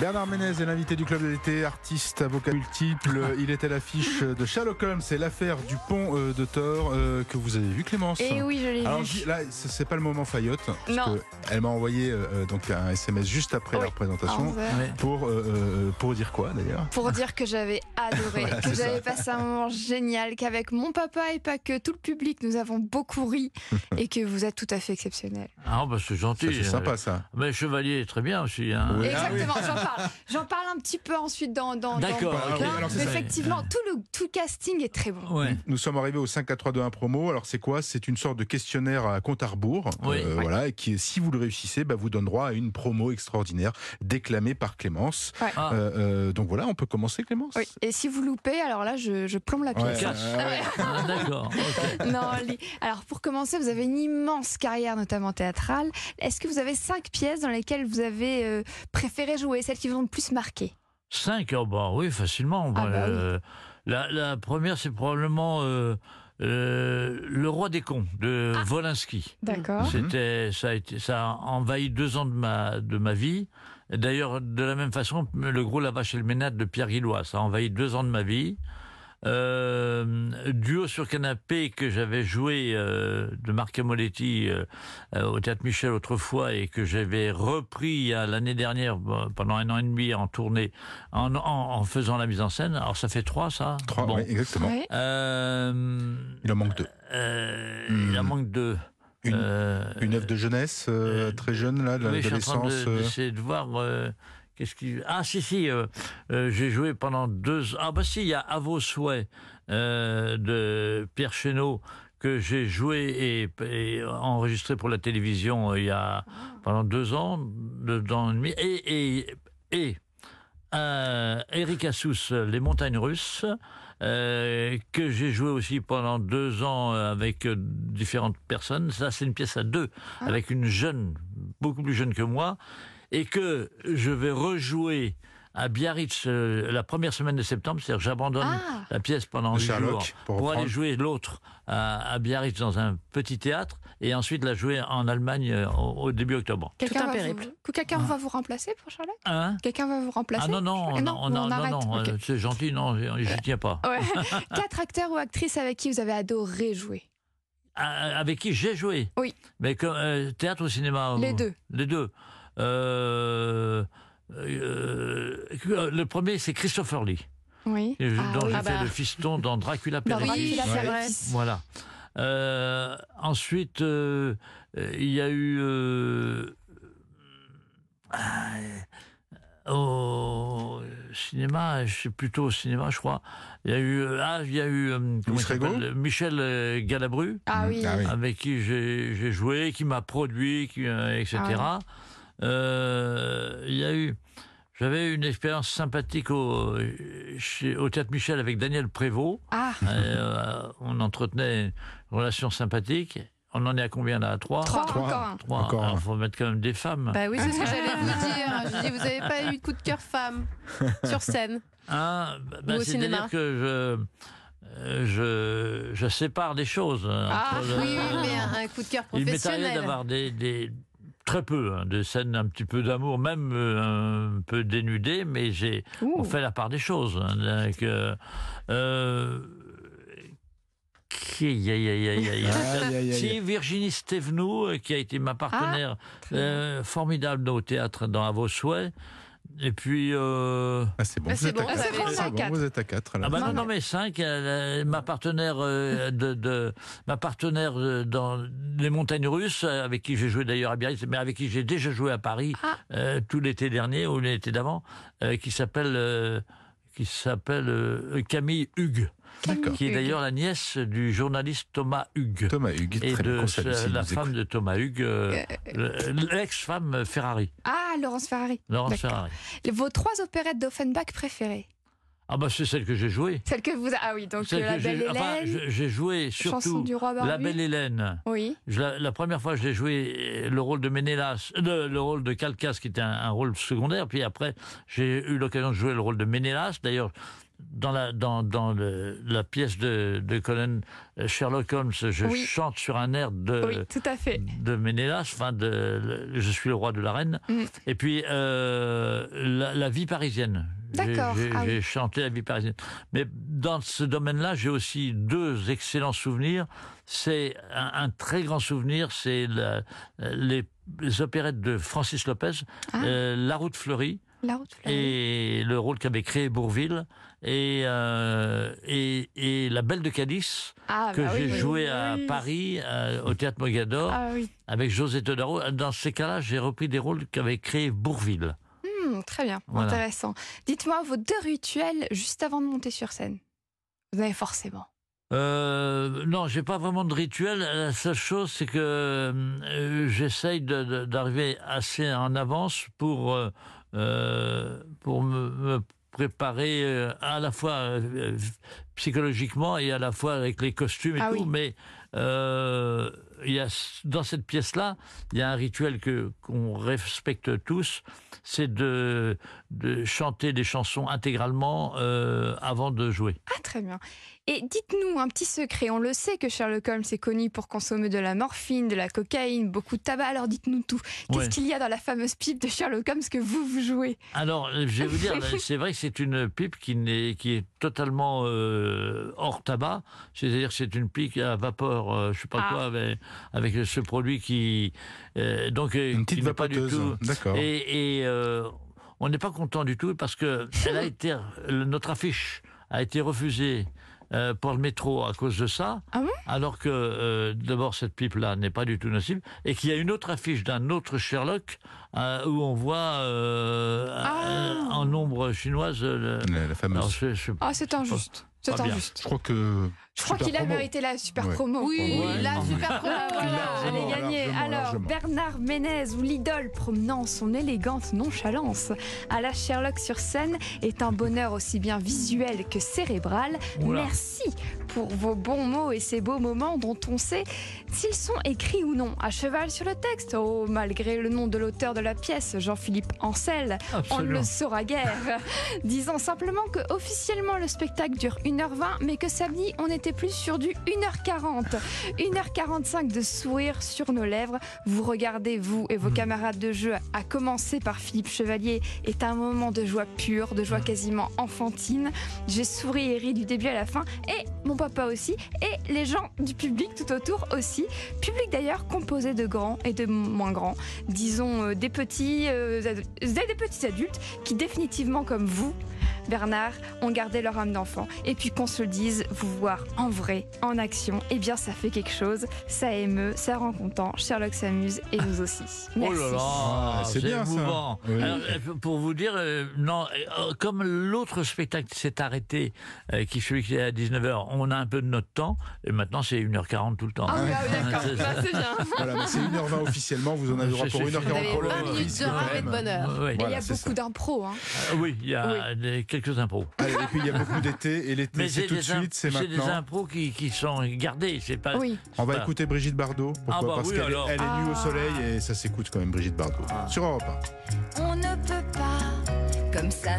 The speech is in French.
Bernard Ménez est l'invité du club de l'été, artiste, avocat multiple. Il est à l'affiche de Sherlock Holmes, c'est l'affaire du pont euh, de Thor euh, que vous avez vu Clémence. Et Eh oui, je l'ai Alors vu. j- là, c'est pas le moment parce Non. que Elle m'a envoyé euh, donc un SMS juste après la Oui. représentation. 11 heures. Pour, euh, pour dire quoi d'ailleurs? Pour dire que j'avais adoré, Voilà, que j'avais passé un moment génial, qu'avec mon papa et pas que tout le public, nous avons beaucoup ri et que vous êtes tout à fait exceptionnel. Ah, bah c'est gentil. C'est sympa ça. Mais Chevalier est très bien aussi. Hein. Oui. Exactement, j'en parle. J'en parle un petit peu ensuite dans. dans D'accord, dans- ok. dans- Alors, c'est mais ça. effectivement, tout le, tout le casting est très bon. Ouais. Nous sommes arrivés au 5 à 3 2 1 promo. Alors c'est quoi? C'est une sorte de questionnaire à compte à rebours. Oui. Euh, Ouais. Voilà, et qui, si vous le réussissez, bah, vous donne droit à une promo extraordinaire déclamée par Clémence. Ouais. Ah, Euh, euh, donc voilà, on peut commencer Clémence? Oui. Et si vous loupez, alors là, je, je plombe la pièce. Ouais. ah, D'accord. Non, alors pour commencer, vous avez une immense carrière, notamment théâtrale. Est-ce que vous avez cinq pièces dans lesquelles vous avez euh, préféré jouer, celles qui vous ont le plus marqué Cinq, oh, bah oui, facilement. Ah, bah Euh, la, la première, c'est probablement euh, euh, Le Roi des cons de Ah. Volinsky. D'accord. C'était, ça a été, ça a envahi deux ans de ma, de ma vie. D'ailleurs, de la même façon, le gros La Vache et le Ménade de Pierre Guillois, ça a envahi deux ans de ma vie. Euh, duo sur canapé que j'avais joué euh, de Marc Moletti euh, au Théâtre Michel autrefois et que j'avais repris l'année dernière pendant un an et demi en tournée en, en, en faisant la mise en scène. Alors ça fait trois, ça. Trois, Bon. oui, exactement. Ouais. Euh, Il en manque deux. euh, Hmm. Il en manque deux. Une- Euh, Une œuvre de jeunesse euh, euh, très jeune là, de oui, je suis en train l'adolescence. de- d'essayer de, voir. Qu'est-ce qui. Ah, si, si. euh, euh, J'ai joué pendant deux. Ah, bah, si, il y a À vos souhaits euh, de Pierre Chéneau que j'ai joué et, et enregistré pour la télévision il y a pendant deux ans, deux ans et demi. Et. et, et Eric Assous, Les Montagnes Russes, que j'ai joué aussi pendant deux ans avec différentes personnes. Ça, c'est une pièce à deux, Ah. avec une jeune, beaucoup plus jeune que moi, et que je vais rejouer à Biarritz euh, la première semaine de septembre. C'est-à-dire que j'abandonne Ah, la pièce pendant huit jours pour pour aller jouer l'autre à, à Biarritz dans un petit théâtre, et ensuite la jouer en Allemagne euh, au, au début octobre. quelqu'un un va, périple. vous... que quelqu'un va vous remplacer pour Charlotte? Hein? Quelqu'un va vous remplacer? Ah non, non, Eh non, on non, non, arrête. non, Ok. euh, c'est gentil, non, je je tiens pas. Ouais. Quatre acteurs ou actrices avec qui vous avez adoré jouer? Ah, avec qui j'ai joué? Oui. Mais comme, euh, théâtre ou cinéma? Les deux. Les deux. Euh, euh, le premier, c'est Christopher Lee, Oui. Ah dont oui. j'ai Ah fait bah. le fiston dans Dracula Ouais. Perdis. Voilà. Euh, ensuite, euh, euh, il y a eu. euh, ah, au cinéma, sais plutôt au cinéma, je crois. Il y a eu. euh, Ah, il y a eu. euh, comment il Michel euh, Galabru Ah oui. Ah oui. avec qui j'ai joué, qui m'a produit, qui, euh, etc. Ah Euh, Il y a eu. J'avais une expérience sympathique au, chez- au Théâtre Michel avec Daniel Prévost. Ah, Euh, on entretenait une relation sympathique. On en est à combien là? À trois? Trois, Trois. encore. Trois. Encore Alors, faut mettre quand même des femmes. Bah oui, c'est ce que j'allais vous dire. Je dis, vous n'avez pas eu de coup de cœur femme sur scène. Hein, bah, bah, Ou au C'est-à-dire cinéma. que je, euh, je, je sépare des choses. hein, Ah, entre le- Oui, mais un, un coup de cœur Il m'est arrivé professionnel. d'avoir des, des- très peu, hein, des scènes un petit peu d'amour, même euh, un peu dénudées, mais j'ai on fait la part des choses. hein, donc, euh, euh, qui- aïe, aïe, aïe, aïe, aïe. Aïe, aïe, aïe. Si Virginie Stevenou, euh, qui a été ma partenaire très bien. euh, formidable au théâtre dans À vos souhaits, et puis euh, Ah, c'est bon, Ah, vous c'est êtes bon, à vous bon, êtes à 4. ah bah Non, non, mais- mais cinq, elle, euh, ma partenaire euh, de, de- ma partenaire dans les montagnes russes, avec qui j'ai joué d'ailleurs à Biarritz, mais avec qui j'ai déjà joué à Paris Ah. euh, tout l'été dernier ou l'été d'avant, euh, qui s'appelle euh, qui s'appelle euh, Camille Hugues, qui est d'ailleurs la nièce du journaliste Thomas Hugues. Thomas Hugues, Et très bien, de euh, la femme écoute. de Thomas Hugues, euh, le- l'ex-femme Ferrari, Ah, Laurence Ferrari. Laurence. Ferrari. Vos trois opérettes d'Offenbach préférées Ah bah c'est celle que j'ai jouée. Celle que vous. Ah oui, donc euh, La Belle j'ai- enfin, Hélène, j'ai joué Chanson surtout du roi La. Belle Hélène. Oui. Je la, la première fois, je l'ai joué euh, le rôle de Ménélas, euh, le rôle de Calcas, qui était un, un rôle secondaire. Puis après, j'ai eu l'occasion de jouer le rôle de Ménélas. D'ailleurs, dans la, dans, dans le- la pièce de, de Colin Sherlock Holmes, je Oui. chante sur un air de, Oui, tout à fait. de Ménélas, enfin de le- Je suis le roi de la reine. Mm. Et puis euh, la, la vie parisienne. J'ai- D'accord, J'ai ah oui. j'ai chanté la vie parisienne. Mais dans ce domaine-là, j'ai aussi deux excellents souvenirs. C'est un, un très grand souvenir, c'est les, les opérettes de Francis Lopez, Ah. euh, La route fleurie La route fleurie. et le rôle qu'avait créé Bourville et, euh, et, et La Belle de Cadiz Ah, que bah j'ai oui, oui, joué oui, à. Paris euh, au théâtre Mogador Ah oui. avec José Todaro. Dans ces cas-là, j'ai repris des rôles qu'avait créé Bourville. Très bien, Voilà. intéressant. Dites-moi vos deux rituels juste avant de monter sur scène. Vous avez forcément. Euh, non, j'ai pas vraiment de rituel. La seule chose, c'est que euh, j'essaye d'arriver assez en avance pour euh, euh, pour me, me préparer à la fois psychologiquement et à la fois avec les costumes et Ah tout. oui. Mais il y a dans cette pièce-là, il y a un rituel que qu'on respecte tous, c'est de de chanter des chansons intégralement euh, avant de jouer. Ah, très bien. Et dites-nous un petit secret. On le sait que Sherlock Holmes est connu pour consommer de la morphine, de la cocaïne, beaucoup de tabac. Alors dites-nous tout. Qu'est-ce Ouais. qu'il y a dans la fameuse pipe de Sherlock Holmes que vous, vous jouez? Alors, euh, je vais vous dire, c'est vrai que c'est une pipe qui, n'est, qui est totalement euh, hors tabac. C'est-à-dire que c'est une pipe à vapeur, euh, je sais pas Ah. quoi, avec, avec ce produit qui, euh, donc, Une qui petite n'est pas du tout. D'accord. Et, et, euh, on n'est pas content du tout parce que elle a été, notre affiche a été refusée. Euh, pour le métro à cause de ça, Ah bon alors que euh, d'abord cette pipe-là n'est pas du tout nocive, et qu'il y a une autre affiche d'un autre Sherlock euh, où on voit euh, Ah. euh, en nombre chinoise. euh, le- La, la fameuse. alors, je- je- Ah, c'est injuste. C'est injuste. Je crois que. Je crois qu'il a mérité la super Ouais. promo. Oui, Ouais. la super promo. Voilà, elle est gagnée. largement, Alors, largement. Bernard Ménez ou l'idole promenant son élégante nonchalance à la Sherlock sur scène est un bonheur aussi bien visuel que cérébral. Oula. Merci pour vos bons mots et ces beaux moments dont on sait s'ils sont écrits ou non à cheval sur le texte. Oh, malgré le nom de l'auteur de la pièce, Jean-Philippe Ancel, on ne le saura guère. Disons simplement que officiellement le spectacle dure 1h20, mais que samedi on était plus sur du 1h40. 1h45 de sourire sur nos lèvres. Vous regardez, vous et vos Hmm. camarades de jeu, à commencer par Philippe Chevalier, est un moment de joie pure, de joie Hmm. quasiment enfantine. J'ai souri et ri du début à la fin, et mon papa aussi, et les gens du public tout autour aussi. Public d'ailleurs composé de grands et de moins grands, disons euh, des petits, euh, des petits adultes qui définitivement comme vous, Bernard, ont gardé leur âme d'enfant. Et puis qu'on se le dise, vous voir en vrai, en action, eh bien ça fait quelque chose, ça émeut, ça rend content. Sherlock s'amuse et nous aussi. Merci. Oh là là, Ah, c'est c'est bien, ça. Oui. Alors, euh, pour vous dire, euh, non, euh, comme l'autre spectacle s'est arrêté, euh, qui celui qui est à 19h, on a un peu de notre temps, et maintenant c'est 1h40 tout le temps. Ah oui, ah oui, d'accord, C'est. Bah, c'est bien. Voilà, mais c'est 1h20 officiellement, vous en avez droit pour c'est- 1h40 Vous avez pour le 20 minutes de de bonheur. Oui, Et il y a beaucoup d'impro. Hein. Euh, oui, il y a des- quelques impros. Allez, et puis il y a beaucoup d'été, et l'été c'est tout de suite, c'est c'est des maintenant. impros qui, qui sont gardés, c'est pas. Oui. On va écouter Brigitte Bardot. Pourquoi? Ah bah Parce oui, qu'elle est, alors. elle est nue au Ah. soleil et ça s'écoute quand même Brigitte Bardot. Ah. Sur Europe 1. On ne peut pas, comme ça